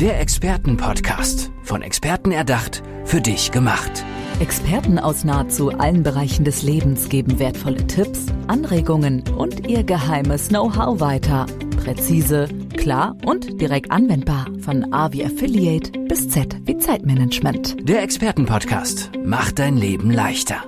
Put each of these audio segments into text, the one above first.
Der Expertenpodcast. Von Experten erdacht, für dich gemacht. Experten aus nahezu allen Bereichen des Lebens geben wertvolle Tipps, Anregungen und ihr geheimes Know-how weiter. Präzise, klar und direkt anwendbar. Von A wie Affiliate bis Z wie Zeitmanagement. Der Expertenpodcast macht dein Leben leichter.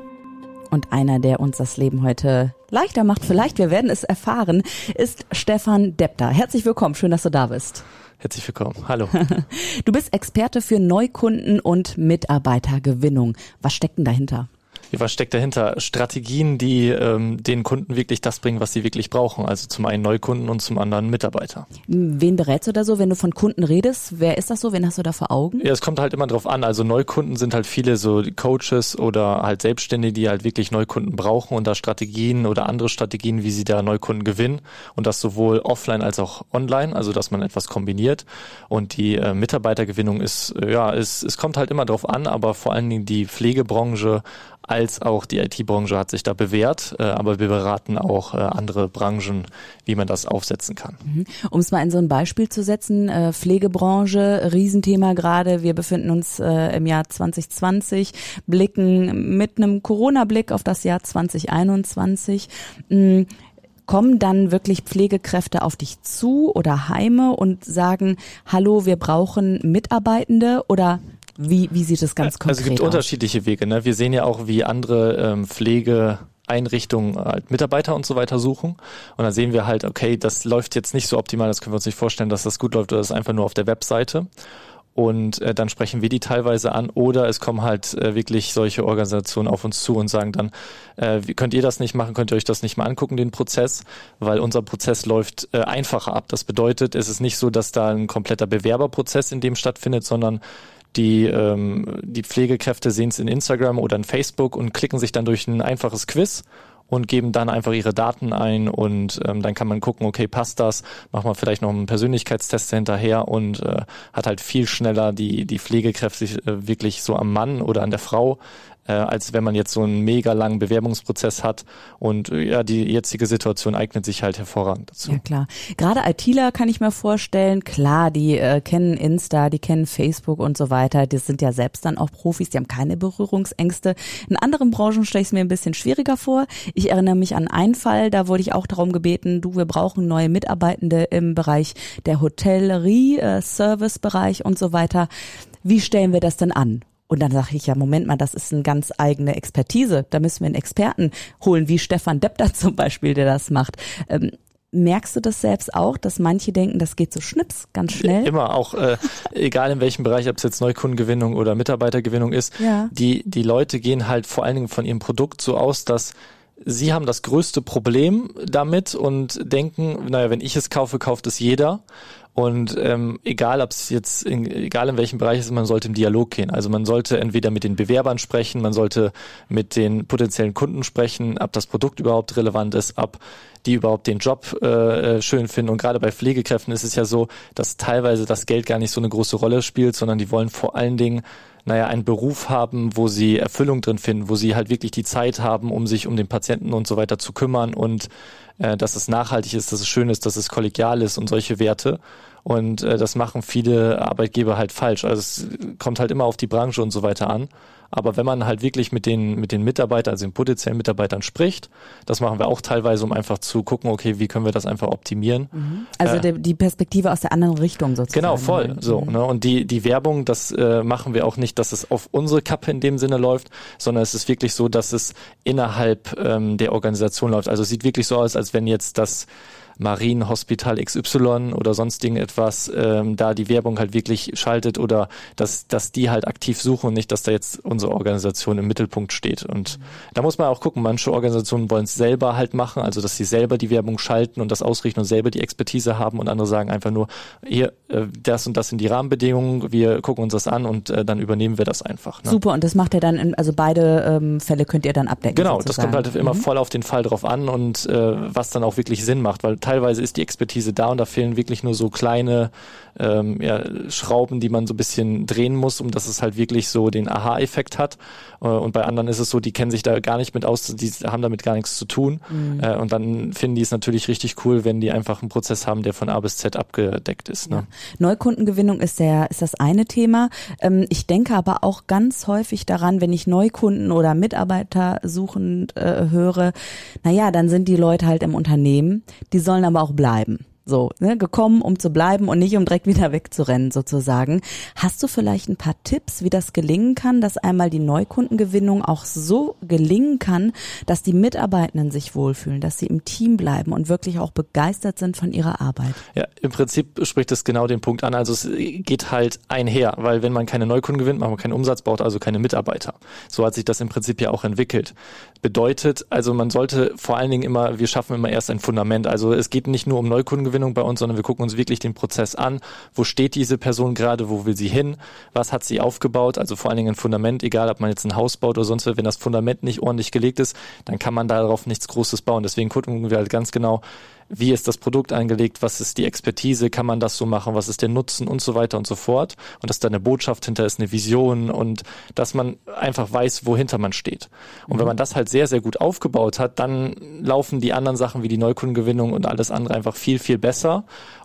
Und einer, der uns das Leben heute leichter macht, vielleicht, wir werden es erfahren, ist Stefan Depter. Herzlich willkommen, schön, dass du da bist. Herzlich willkommen. Hallo. Du bist Experte für Neukunden und Mitarbeitergewinnung. Was steckt denn dahinter? Was steckt dahinter? Strategien, die ähm, den Kunden wirklich das bringen, was sie wirklich brauchen. Also zum einen Neukunden und zum anderen Mitarbeiter. Wen berätst du da so, wenn du von Kunden redest? Wer ist das so? Wen hast du da vor Augen? Ja, es kommt halt immer drauf an. Also Neukunden sind halt viele so Coaches oder halt Selbstständige, die halt wirklich Neukunden brauchen und da Strategien oder andere Strategien, wie sie da Neukunden gewinnen. Und das sowohl offline als auch online, also dass man etwas kombiniert. Und die äh, Mitarbeitergewinnung ist, ja, es, es kommt halt immer drauf an, aber vor allen Dingen die Pflegebranche als auch die IT-Branche hat sich da bewährt, äh, aber wir beraten auch äh, andere Branchen, wie man das aufsetzen kann. Mhm. Um es mal in so ein Beispiel zu setzen, äh, Pflegebranche, Riesenthema gerade, wir befinden uns im Jahr 2020, blicken mit einem Corona-Blick auf das Jahr 2021. Mhm kommen dann wirklich Pflegekräfte auf dich zu oder Heime und sagen, hallo, wir brauchen Mitarbeitende oder wie, wie sieht es ganz konkret aus? Also es gibt aus? unterschiedliche Wege. Ne? Wir sehen ja auch, wie andere ähm, Pflege Einrichtungen halt Mitarbeiter und so weiter suchen. Und dann sehen wir halt, okay, das läuft jetzt nicht so optimal, das können wir uns nicht vorstellen, dass das gut läuft oder das ist einfach nur auf der Webseite. Und äh, dann sprechen wir die teilweise an oder es kommen halt äh, wirklich solche Organisationen auf uns zu und sagen dann, äh, könnt ihr das nicht machen, könnt ihr euch das nicht mal angucken, den Prozess, weil unser Prozess läuft äh, einfacher ab. Das bedeutet, es ist nicht so, dass da ein kompletter Bewerberprozess in dem stattfindet, sondern die, ähm, die Pflegekräfte sehen es in Instagram oder in Facebook und klicken sich dann durch ein einfaches Quiz und geben dann einfach ihre Daten ein und ähm, dann kann man gucken, okay, passt das, macht man vielleicht noch einen Persönlichkeitstest hinterher und äh, hat halt viel schneller die, die Pflegekräfte äh, wirklich so am Mann oder an der Frau äh, als wenn man jetzt so einen mega langen Bewerbungsprozess hat. Und äh, ja, die jetzige Situation eignet sich halt hervorragend dazu. Ja, klar. Gerade ITler kann ich mir vorstellen, klar, die äh, kennen Insta, die kennen Facebook und so weiter. Die sind ja selbst dann auch Profis, die haben keine Berührungsängste. In anderen Branchen stelle ich es mir ein bisschen schwieriger vor. Ich erinnere mich an einen Fall, da wurde ich auch darum gebeten, du, wir brauchen neue Mitarbeitende im Bereich der Hotellerie, äh, Servicebereich und so weiter. Wie stellen wir das denn an? Und dann sage ich ja, Moment mal, das ist eine ganz eigene Expertise. Da müssen wir einen Experten holen, wie Stefan Deppter zum Beispiel, der das macht. Ähm, Merkst du das selbst auch, dass manche denken, das geht so schnips, ganz schnell? Immer, auch äh, egal in welchem Bereich, ob es jetzt Neukundengewinnung oder Mitarbeitergewinnung ist, ja. die, die Leute gehen halt vor allen Dingen von ihrem Produkt so aus, dass sie haben das größte Problem damit und denken, naja, wenn ich es kaufe, kauft es jeder. Und ähm, egal, ob es jetzt, in, egal in welchem Bereich es ist, man sollte im Dialog gehen. Also man sollte entweder mit den Bewerbern sprechen, man sollte mit den potenziellen Kunden sprechen, ob das Produkt überhaupt relevant ist, ob die überhaupt den Job äh, äh schön finden. Und gerade bei Pflegekräften ist es ja so, dass teilweise das Geld gar nicht so eine große Rolle spielt, sondern die wollen vor allen Dingen naja, einen Beruf haben, wo sie Erfüllung drin finden, wo sie halt wirklich die Zeit haben, um sich um den Patienten und so weiter zu kümmern und äh, dass es nachhaltig ist, dass es schön ist, dass es kollegial ist und solche Werte. Und äh, das machen viele Arbeitgeber halt falsch. Also es kommt halt immer auf die Branche und so weiter an. Aber wenn man halt wirklich mit den, mit den Mitarbeitern, also den potenziellen Mitarbeitern spricht, das machen wir auch teilweise, um einfach zu gucken, okay, wie können wir das einfach optimieren. Mhm. Also äh, die Perspektive aus der anderen Richtung sozusagen. Genau, voll. So, mhm. ne? Und die, die Werbung, das äh, machen wir auch nicht, dass es auf unsere Kappe in dem Sinne läuft, sondern es ist wirklich so, dass es innerhalb ähm, der Organisation läuft. Also es sieht wirklich so aus, als wenn jetzt das Marienhospital XY oder sonst irgendetwas ähm, da die Werbung halt wirklich schaltet oder dass, dass die halt aktiv suchen und nicht, dass da jetzt unsere Organisation im Mittelpunkt steht. Und mhm. da muss man auch gucken, manche Organisationen wollen es selber halt machen, also dass sie selber die Werbung schalten und das ausrichten und selber die Expertise haben und andere sagen einfach nur, hier, äh, das und das sind die Rahmenbedingungen, wir gucken uns das an und äh, dann übernehmen wir das einfach. Ne? Super, und das macht ihr dann, in, also beide ähm, Fälle könnt ihr dann abdecken. Genau, sozusagen. das kommt halt immer mhm. voll auf den Fall drauf an und äh, was dann auch wirklich Sinn macht, weil teilweise ist die Expertise da und da fehlen wirklich nur so kleine ähm, ja, Schrauben, die man so ein bisschen drehen muss, um dass es halt wirklich so den Aha-Effekt hat. Äh, und bei anderen ist es so, die kennen sich da gar nicht mit aus, die haben damit gar nichts zu tun. Mhm. Äh, und dann finden die es natürlich richtig cool, wenn die einfach einen Prozess haben, der von A bis Z abgedeckt ist. Ne? Ja. Neukundengewinnung ist der ist das eine Thema. Ähm, ich denke aber auch ganz häufig daran, wenn ich Neukunden oder Mitarbeiter suchend äh, höre, naja, dann sind die Leute halt im Unternehmen, die sollen aber auch bleiben. So, ne, gekommen, um zu bleiben und nicht um direkt wieder wegzurennen sozusagen. Hast du vielleicht ein paar Tipps, wie das gelingen kann, dass einmal die Neukundengewinnung auch so gelingen kann, dass die Mitarbeitenden sich wohlfühlen, dass sie im Team bleiben und wirklich auch begeistert sind von ihrer Arbeit? Ja, im Prinzip spricht es genau den Punkt an. Also es geht halt einher, weil wenn man keine Neukunden gewinnt, macht man keinen Umsatz, braucht also keine Mitarbeiter. So hat sich das im Prinzip ja auch entwickelt. Bedeutet, also man sollte vor allen Dingen immer, wir schaffen immer erst ein Fundament. Also es geht nicht nur um Neukundengewinnung, Gewinnung bei uns, sondern wir gucken uns wirklich den Prozess an. Wo steht diese Person gerade? Wo will sie hin? Was hat sie aufgebaut? Also vor allen Dingen ein Fundament, egal ob man jetzt ein Haus baut oder sonst was, wenn das Fundament nicht ordentlich gelegt ist, dann kann man darauf nichts Großes bauen. Deswegen gucken wir halt ganz genau, wie ist das Produkt angelegt, was ist die Expertise, kann man das so machen, was ist der Nutzen und so weiter und so fort. Und dass da eine Botschaft hinter ist, eine Vision und dass man einfach weiß, wohinter man steht. Und mhm. wenn man das halt sehr, sehr gut aufgebaut hat, dann laufen die anderen Sachen wie die Neukundengewinnung und alles andere einfach viel, viel besser.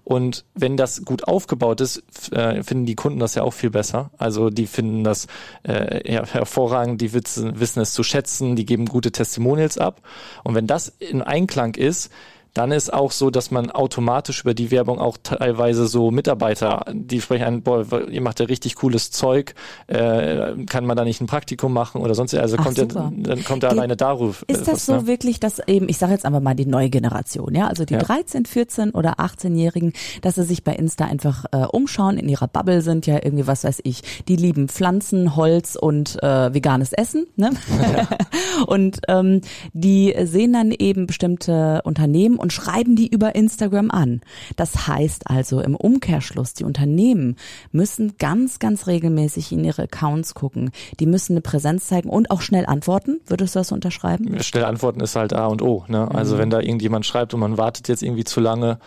Und wenn das gut aufgebaut ist, äh, finden die Kunden das ja auch viel besser. Also die finden das äh, hervorragend, die wissen, wissen es zu schätzen, die geben gute Testimonials ab. Und wenn das in Einklang ist, dann ist auch so, dass man automatisch über die Werbung auch teilweise so Mitarbeiter, die sprechen an, boah, ihr macht ja richtig cooles Zeug, äh, kann man da nicht ein Praktikum machen oder sonst, also Ach, kommt ja, dann kommt er alleine darüber. Ist das was, so ne? wirklich, dass eben, ich sage jetzt einfach mal die neue Generation, ja, also die ja. 13, 14 oder 18-Jährigen, dass sie sich bei Insta einfach äh, umschauen, in ihrer Bubble sind ja irgendwie, was weiß ich, die lieben Pflanzen, Holz und äh, veganes Essen, ne? Ja. und ähm, die sehen dann eben bestimmte Unternehmen und schreiben die über Instagram an. Das heißt also im Umkehrschluss, die Unternehmen müssen ganz, ganz regelmäßig in ihre Accounts gucken. Die müssen eine Präsenz zeigen und auch schnell antworten. Würdest du das unterschreiben? Schnell antworten ist halt A und O. Ne? Also mhm. wenn da irgendjemand schreibt und man wartet jetzt irgendwie zu lange,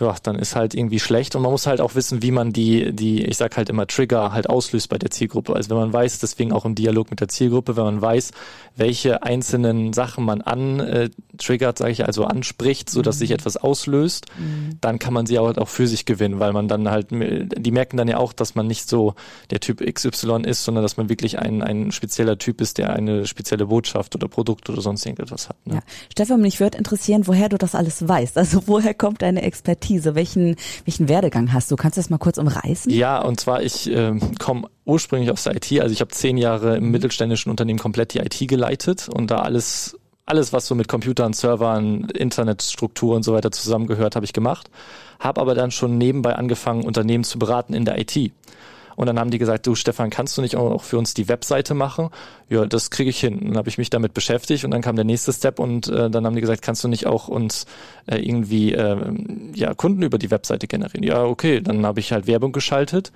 ja, dann ist halt irgendwie schlecht und man muss halt auch wissen, wie man die, die, ich sag halt immer Trigger halt auslöst bei der Zielgruppe. Also wenn man weiß, deswegen auch im Dialog mit der Zielgruppe, wenn man weiß, welche einzelnen Sachen man an äh, sage ich also anspricht, so dass mhm. sich etwas auslöst, mhm. dann kann man sie auch, auch für sich gewinnen, weil man dann halt, die merken dann ja auch, dass man nicht so der Typ XY ist, sondern dass man wirklich ein, ein spezieller Typ ist, der eine spezielle Botschaft oder Produkt oder sonst irgendetwas hat. Ne? Ja. Stefan, mich würde interessieren, woher du das alles weißt. Also woher kommt deine Expertise? Expertise? Welchen, welchen Werdegang hast du? Kannst du das mal kurz umreißen? Ja, und zwar ich äh, komme ursprünglich aus der IT. Also ich habe zehn Jahre im mittelständischen Unternehmen komplett die IT geleitet und da alles alles, was so mit Computern, Servern, Internetstruktur und so weiter zusammengehört, habe ich gemacht. Habe aber dann schon nebenbei angefangen, Unternehmen zu beraten in der IT. Und dann haben die gesagt, du Stefan, kannst du nicht auch für uns die Webseite machen? Ja, das kriege ich hin. Dann habe ich mich damit beschäftigt und dann kam der nächste Step und äh, dann haben die gesagt, kannst du nicht auch uns äh, irgendwie äh, ja, Kunden über die Webseite generieren? Ja, okay, dann habe ich halt Werbung geschaltet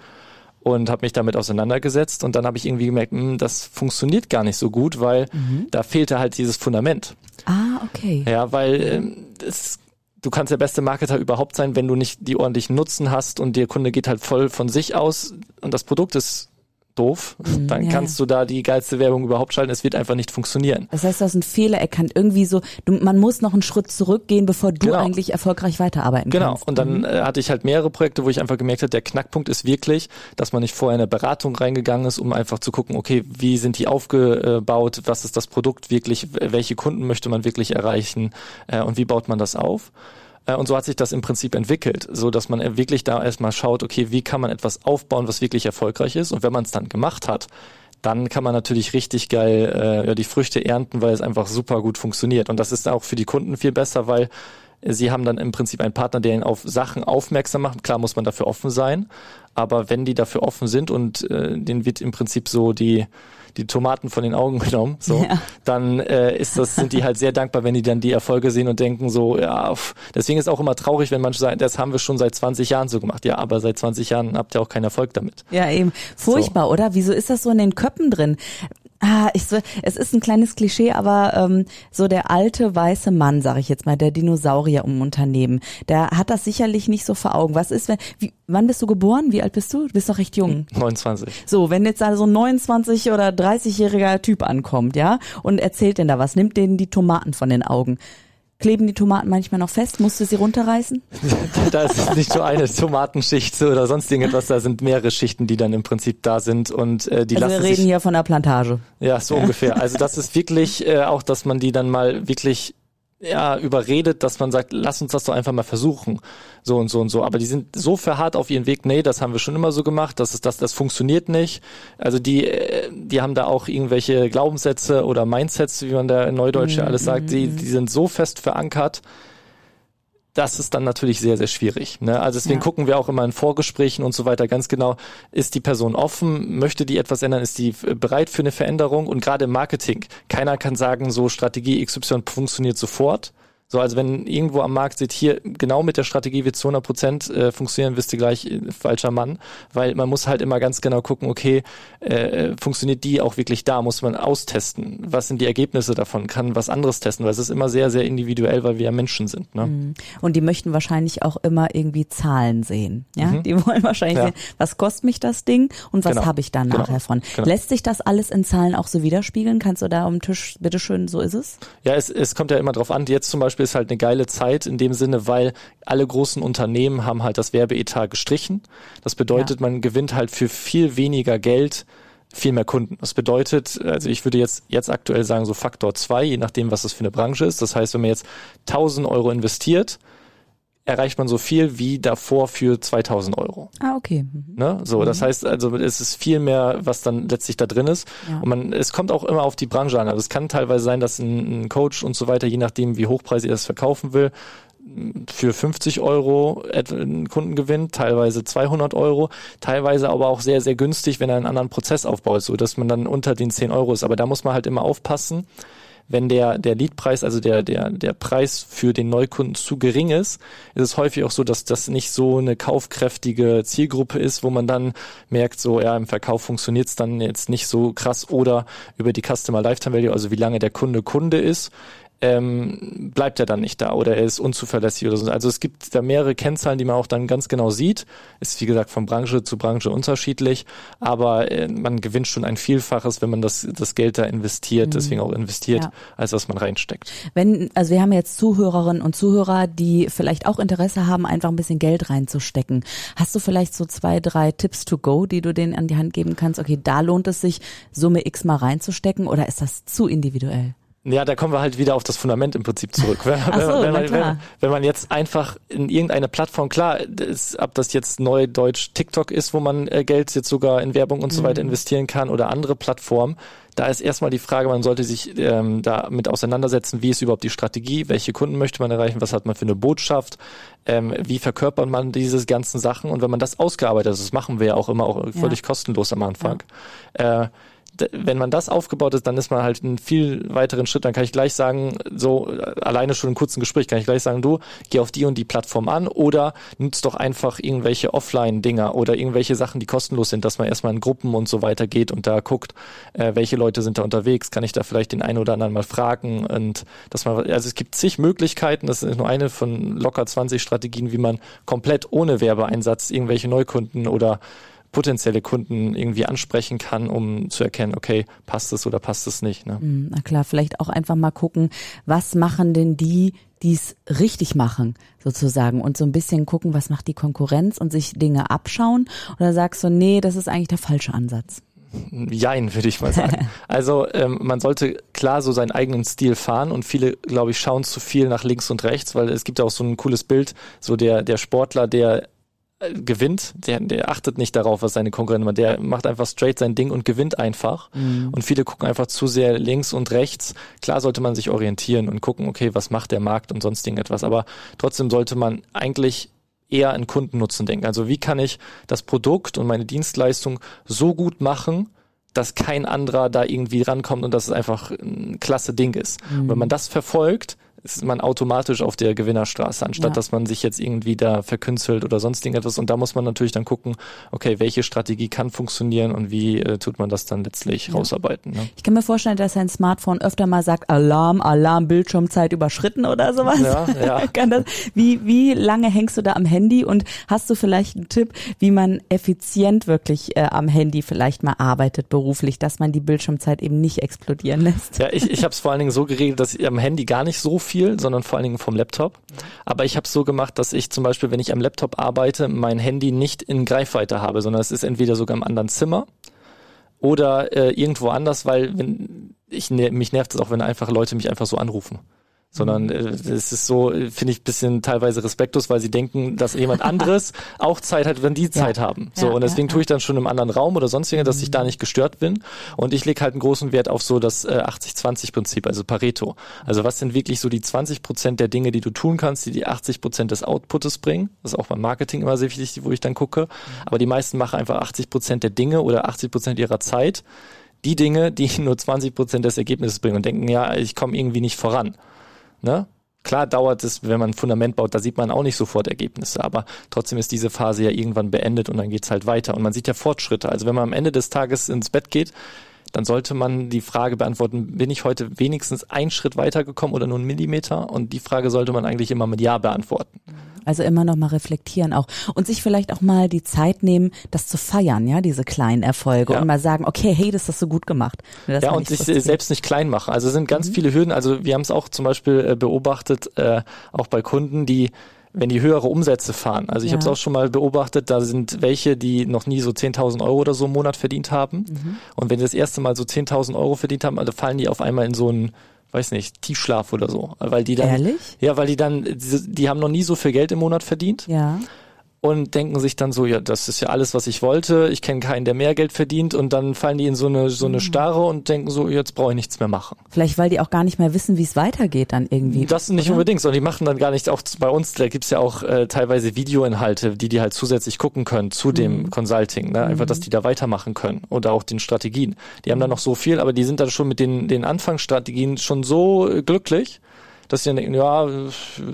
und habe mich damit auseinandergesetzt und dann habe ich irgendwie gemerkt, mh, hm, das funktioniert gar nicht so gut, weil mhm. da fehlte halt dieses Fundament. Ah, okay. Ja, weil äh, es du kannst der beste Marketer überhaupt sein, wenn du nicht die ordentlichen Nutzen hast und der Kunde geht halt voll von sich aus und das Produkt ist doof, mhm, dann ja, kannst ja. du da die geilste Werbung überhaupt schalten. Es wird einfach nicht funktionieren. Das heißt, du hast einen Fehler erkannt. Irgendwie so, du, man muss noch einen Schritt zurückgehen, bevor du genau. eigentlich erfolgreich weiterarbeiten genau. kannst. Genau. Und dann mhm. äh, hatte ich halt mehrere Projekte, wo ich einfach gemerkt habe, der Knackpunkt ist wirklich, dass man nicht vorher in eine Beratung reingegangen ist, um einfach zu gucken, okay, wie sind die aufgebaut, was ist das Produkt wirklich, welche Kunden möchte man wirklich erreichen äh, und wie baut man das auf. Äh, und so hat sich das im Prinzip entwickelt, so dass man wirklich da erstmal schaut, okay, wie kann man etwas aufbauen, was wirklich erfolgreich ist. Und wenn man es dann gemacht hat, dann kann man natürlich richtig geil äh, ja, die Früchte ernten, weil es einfach super gut funktioniert. Und das ist auch für die Kunden viel besser, weil sie haben dann im Prinzip einen Partner, der ihnen auf Sachen aufmerksam macht. Klar muss man dafür offen sein, aber wenn die dafür offen sind und äh, denen wird im Prinzip so die die Tomaten von den Augen genommen, so, ja. dann äh, ist das, sind die halt sehr dankbar, wenn die dann die Erfolge sehen und denken so, ja, pff. deswegen ist auch immer traurig, wenn manche sagen, das haben wir schon seit 20 Jahren so gemacht. Ja, aber seit 20 Jahren habt ihr auch keinen Erfolg damit. Ja, eben. Furchtbar, so. oder? Wieso ist das so in den Köppen drin? Ah, ich so, es ist ein kleines Klischee, aber ähm, so der alte weiße Mann, sage ich jetzt mal, der Dinosaurier im Unternehmen, der hat das sicherlich nicht so vor Augen. Was ist, wenn, wie, wann bist du geboren? Wie alt bist du? Du bist doch recht jung. 29. So, wenn jetzt da so ein 29 oder 30-jähriger Typ ankommt, ja, und erzählt denn da was, nimmt denen die Tomaten von den Augen. Kleben die Tomaten manchmal noch fest? Musst du sie runterreißen? da ist nicht so eine Tomatenschicht oder sonst irgendetwas, da sind mehrere Schichten, die dann im Prinzip da sind und äh, die also lassen wir reden sich, hier von der Plantage. Ja, so ungefähr. Also das ist wirklich äh, auch, dass man die dann mal wirklich ja, überredet, dass man sagt, lass uns das doch einfach mal versuchen. So und so und so. Aber die sind so verharrt auf ihren Weg, nee, das haben wir schon immer so gemacht, das ist das, das funktioniert nicht. Also die, äh, die haben da auch irgendwelche Glaubenssätze oder Mindsets, wie man da in Neudeutsch mhm. alles sagt, die, die sind so fest verankert, das ist dann natürlich sehr, sehr schwierig. Ne? Also deswegen ja. gucken wir auch immer in Vorgesprächen und so weiter ganz genau, ist die Person offen, möchte die etwas ändern, ist die bereit für eine Veränderung und gerade im Marketing, keiner kann sagen, so Strategie XY funktioniert sofort, so, also wenn irgendwo am Markt sieht, hier genau mit der Strategie wird zu 100 Prozent äh, funktionieren, wisst ihr gleich, äh, falscher Mann, weil man muss halt immer ganz genau gucken, okay, äh, funktioniert die auch wirklich da, muss man austesten, was sind die Ergebnisse davon, kann was anderes testen, weil es ist immer sehr, sehr individuell, weil wir ja Menschen sind. Ne? Mhm. Und die möchten wahrscheinlich auch immer irgendwie Zahlen sehen, ja, mhm. die wollen wahrscheinlich ja. sehen, was kostet mich das Ding und was genau. habe ich dann nachher genau. von. Genau. Lässt sich das alles in Zahlen auch so widerspiegeln? Kannst du da am Tisch, bitteschön, so ist es? Ja, es, es kommt ja immer drauf an, jetzt zum Beispiel Beispiel ist halt eine geile Zeit in dem Sinne, weil alle großen Unternehmen haben halt das Werbeetat gestrichen. Das bedeutet, ja. man gewinnt halt für viel weniger Geld viel mehr Kunden. Das bedeutet, also ich würde jetzt, jetzt aktuell sagen, so Faktor zwei, je nachdem, was das für eine Branche ist. Das heißt, wenn man jetzt 1000 Euro investiert, erreicht man so viel wie davor für 2000 Euro. Ah, okay. Mhm. Ne? So, mhm. das heißt also, es ist viel mehr, was dann letztlich da drin ist. Ja. Und man, es kommt auch immer auf die Branche an. Also es kann teilweise sein, dass ein, ein Coach und so weiter, je nachdem, wie hochpreisig er das verkaufen will, für 50 Euro einen Kunden gewinnt, teilweise 200 Euro, teilweise aber auch sehr, sehr günstig, wenn er einen anderen Prozess aufbaut, so dass man dann unter den 10 Euro ist. Aber da muss man halt immer aufpassen, wenn der, der Leadpreis, also der, der, der Preis für den Neukunden zu gering ist, ist es häufig auch so, dass das nicht so eine kaufkräftige Zielgruppe ist, wo man dann merkt, so, ja, im Verkauf funktioniert es dann jetzt nicht so krass oder über die Customer Lifetime Value, also wie lange der Kunde Kunde ist, ähm, bleibt er dann nicht da oder er ist unzuverlässig oder so. Also es gibt da mehrere Kennzahlen, die man auch dann ganz genau sieht. Ist wie gesagt von Branche zu Branche unterschiedlich, aber äh, man gewinnt schon ein Vielfaches, wenn man das, das Geld da investiert, mhm. deswegen auch investiert, ja. als was man reinsteckt. Wenn, also wir haben jetzt Zuhörerinnen und Zuhörer, die vielleicht auch Interesse haben, einfach ein bisschen Geld reinzustecken. Hast du vielleicht so zwei, drei Tipps to go, die du denen an die Hand geben kannst? Okay, da lohnt es sich, Summe X mal reinzustecken oder ist das zu individuell? Ja, da kommen wir halt wieder auf das Fundament im Prinzip zurück. Wenn, so, wenn, man, wenn, wenn, man jetzt einfach in irgendeine Plattform, klar, ist, ob das jetzt neu Deutsch TikTok ist, wo man äh, Geld jetzt sogar in Werbung und so weiter mhm. investieren kann oder andere Plattformen, da ist erstmal die Frage, man sollte sich ähm, damit auseinandersetzen, wie ist überhaupt die Strategie, welche Kunden möchte man erreichen, was hat man für eine Botschaft, ähm, wie verkörpert man diese ganzen Sachen und wenn man das ausgearbeitet hat, das machen wir ja auch immer auch völlig ja. kostenlos am Anfang, ja. äh, wenn man das aufgebaut ist, dann ist man halt einen viel weiteren Schritt. Dann kann ich gleich sagen, so alleine schon im kurzen Gespräch kann ich gleich sagen, du geh auf die und die Plattform an oder nutzt doch einfach irgendwelche Offline-Dinger oder irgendwelche Sachen, die kostenlos sind, dass man erstmal in Gruppen und so weiter geht und da guckt, äh, welche Leute sind da unterwegs, kann ich da vielleicht den einen oder anderen mal fragen und dass man, also es gibt zig Möglichkeiten, das ist nur eine von locker 20 Strategien, wie man komplett ohne Werbeeinsatz irgendwelche Neukunden oder potenzielle Kunden irgendwie ansprechen kann, um zu erkennen, okay, passt es oder passt es nicht. Ne? Hm, na klar, vielleicht auch einfach mal gucken, was machen denn die, die es richtig machen, sozusagen, und so ein bisschen gucken, was macht die Konkurrenz und sich Dinge abschauen? Oder sagst du, nee, das ist eigentlich der falsche Ansatz? Jein, würde ich mal sagen. Also ähm, man sollte klar so seinen eigenen Stil fahren und viele, glaube ich, schauen zu viel nach links und rechts, weil es gibt ja auch so ein cooles Bild, so der, der Sportler, der gewinnt, der, der achtet nicht darauf, was seine Konkurrenten macht. Der macht einfach straight sein Ding und gewinnt einfach. Mhm. Und viele gucken einfach zu sehr links und rechts. Klar sollte man sich orientieren und gucken, okay, was macht der Markt und sonst irgendetwas. Aber trotzdem sollte man eigentlich eher an Kundennutzen denken. Also wie kann ich das Produkt und meine Dienstleistung so gut machen, dass kein anderer da irgendwie rankommt und dass es einfach ein klasse Ding ist. Mhm. wenn man das verfolgt, ist man automatisch auf der Gewinnerstraße, anstatt ja. dass man sich jetzt irgendwie da verkünstelt oder sonst irgendetwas. Und da muss man natürlich dann gucken, okay, welche Strategie kann funktionieren und wie äh, tut man das dann letztlich ja. rausarbeiten. Ne? Ich kann mir vorstellen, dass ein Smartphone öfter mal sagt, Alarm, Alarm, Bildschirmzeit überschritten oder sowas. Ja, ja. das, wie, wie lange hängst du da am Handy und hast du vielleicht einen Tipp, wie man effizient wirklich äh, am Handy vielleicht mal arbeitet beruflich, dass man die Bildschirmzeit eben nicht explodieren lässt? Ja, ich, ich habe es vor allen Dingen so geregelt, dass ich am Handy gar nicht so viel, sondern vor allen Dingen vom Laptop. Aber ich habe es so gemacht, dass ich zum Beispiel, wenn ich am Laptop arbeite, mein Handy nicht in Greifweite habe, sondern es ist entweder sogar im anderen Zimmer oder äh, irgendwo anders, weil wenn ich mich nervt es auch, wenn einfach Leute mich einfach so anrufen sondern mhm. äh, es ist so, finde ich, bisschen teilweise respektlos, weil sie denken, dass jemand anderes auch Zeit hat, wenn die Zeit ja. haben. So, ja, und deswegen ja, tue ich dann schon im anderen Raum oder sonst irgendwas, dass ich da mhm. nicht gestört bin. Und ich lege halt einen großen Wert auf so das äh, 80-20-Prinzip, also Pareto. Also was sind wirklich so die 20 Prozent der Dinge, die du tun kannst, die die 80 Prozent des Outputs bringen? Das ist auch beim Marketing immer sehr wichtig, wo ich dann gucke. Mhm. Aber die meisten machen einfach 80 Prozent der Dinge oder 80 Prozent ihrer Zeit die Dinge, die nur 20 Prozent des Ergebnisses bringen und denken, ja, ich komme irgendwie nicht voran. Ne? Klar dauert es, wenn man ein Fundament baut, da sieht man auch nicht sofort Ergebnisse, aber trotzdem ist diese Phase ja irgendwann beendet und dann geht's halt weiter. Und man sieht ja Fortschritte. Also wenn man am Ende des Tages ins Bett geht, dann sollte man die Frage beantworten, bin ich heute wenigstens einen Schritt weitergekommen oder nur einen Millimeter? Und die Frage sollte man eigentlich immer mit Ja beantworten. Also immer noch mal reflektieren auch und sich vielleicht auch mal die Zeit nehmen, das zu feiern, ja, diese kleinen Erfolge ja. und mal sagen, okay, hey, das hast du gut gemacht. ja, und sich selbst nicht klein machen. Also es sind ganz mhm. viele Hürden. Also wir haben es auch zum Beispiel äh, beobachtet, äh, auch bei Kunden, die wenn die höhere Umsätze fahren. Also ich ja. habe es auch schon mal beobachtet, da sind welche, die noch nie so 10.000 Euro oder so im Monat verdient haben. Mhm. Und wenn die das erste Mal so 10.000 Euro verdient haben, also fallen die auf einmal in so einen weiß nicht, Tiefschlaf oder so, weil die dann Ehrlich? ja, weil die dann die, die haben noch nie so viel Geld im Monat verdient. Ja und denken sich dann so, ja, das ist ja alles, was ich wollte. Ich kenne keinen, der mehr Geld verdient und dann fallen die in so eine so eine mhm. Starre und denken so, jetzt brauche ich nichts mehr machen. Vielleicht, weil die auch gar nicht mehr wissen, wie es weitergeht dann irgendwie. Das nicht oder? unbedingt, sondern die machen dann gar nicht auch bei uns, da gibt's ja auch äh, teilweise Videoinhalte, die die halt zusätzlich gucken können zu dem mhm. Consulting, ne? einfach, dass mhm. die da weitermachen können oder auch den Strategien. Die haben dann noch so viel, aber die sind dann schon mit den den Anfangsstrategien schon so glücklich, dass sie dann denken, ja,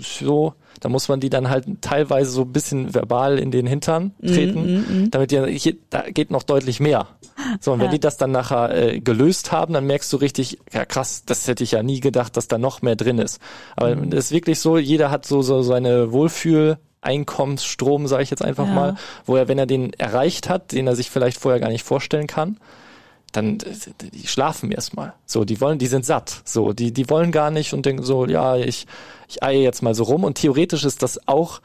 so da muss man die dann halt teilweise so ein bisschen verbal in den Hintern mhm, treten, mm, mm, damit die, hier, da geht noch deutlich mehr. So, und wenn die das dann nachher äh, gelöst haben, dann merkst du richtig, ja krass, das hätte ich ja nie gedacht, dass da noch mehr drin ist. Aber mhm. ist wirklich so, jeder hat so, so seine Wohlfühl, Einkommensstrom, sage ich jetzt einfach ja. mal, wo er, wenn er den erreicht hat, den er sich vielleicht vorher gar nicht vorstellen kann, dann die schlafen erstmal. So, die wollen, die sind satt. So, die die wollen gar nicht und denken so, ja, ich ich eie jetzt mal so rum und theoretisch ist das auch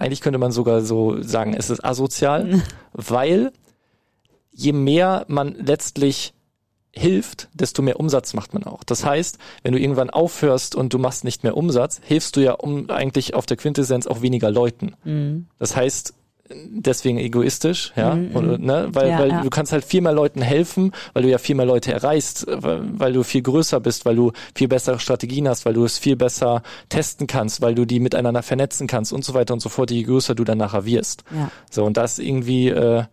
eigentlich könnte man sogar so sagen, es ist asozial, weil je mehr man letztlich hilft, desto mehr Umsatz macht man auch. Das heißt, wenn du irgendwann aufhörst und du machst nicht mehr Umsatz, hilfst du ja um eigentlich auf der Quintessenz auch weniger Leuten. Mhm. Das heißt, deswegen egoistisch, ja, mm, Und, ne? weil, ja, weil ja. du kannst halt viel mehr Leuten helfen, weil du ja viel mehr Leute erreichst, weil, weil du viel größer bist, weil du viel bessere Strategien hast, weil du es viel besser testen kannst, weil du die miteinander vernetzen kannst und so weiter und so fort, je größer du dann nachher wirst. Ja. So und das irgendwie äh,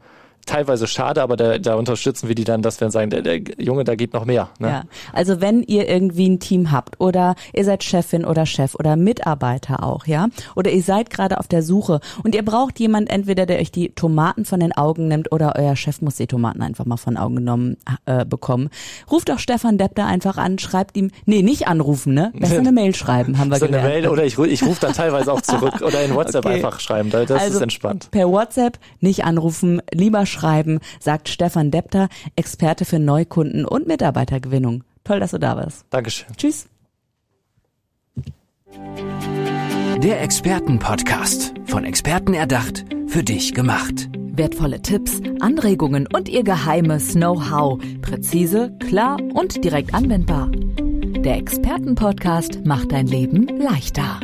teilweise schade, aber da, da unterstützen wir die dann, dass wir sagen, der, der Junge, da geht noch mehr. Ne? Ja, also wenn ihr irgendwie ein Team habt oder ihr seid Chefin oder Chef oder Mitarbeiter auch, ja, oder ihr seid gerade auf der Suche und ihr braucht jemand entweder, der euch die Tomaten von den Augen nimmt oder euer Chef muss die Tomaten einfach mal von den Augen genommen äh, bekommen. Ruft doch Stefan Depp da einfach an, schreibt ihm, nee, nicht anrufen, ne? Besser eine Mail schreiben, haben wir so gelernt. Eine Mail oder ich, ich rufe dann teilweise auch zurück oder in WhatsApp okay. einfach schreiben, das also ist entspannt. Per WhatsApp nicht anrufen, lieber schreiben, sagt Stefan Depter, Experte für Neukunden und Mitarbeitergewinnung. Toll, dass du da warst. Dankeschön. Tschüss. Der Expertenpodcast. Von Experten erdacht, für dich gemacht. Wertvolle Tipps, Anregungen und ihr geheimes Know-how. Präzise, klar und direkt anwendbar. Der Expertenpodcast macht dein Leben leichter.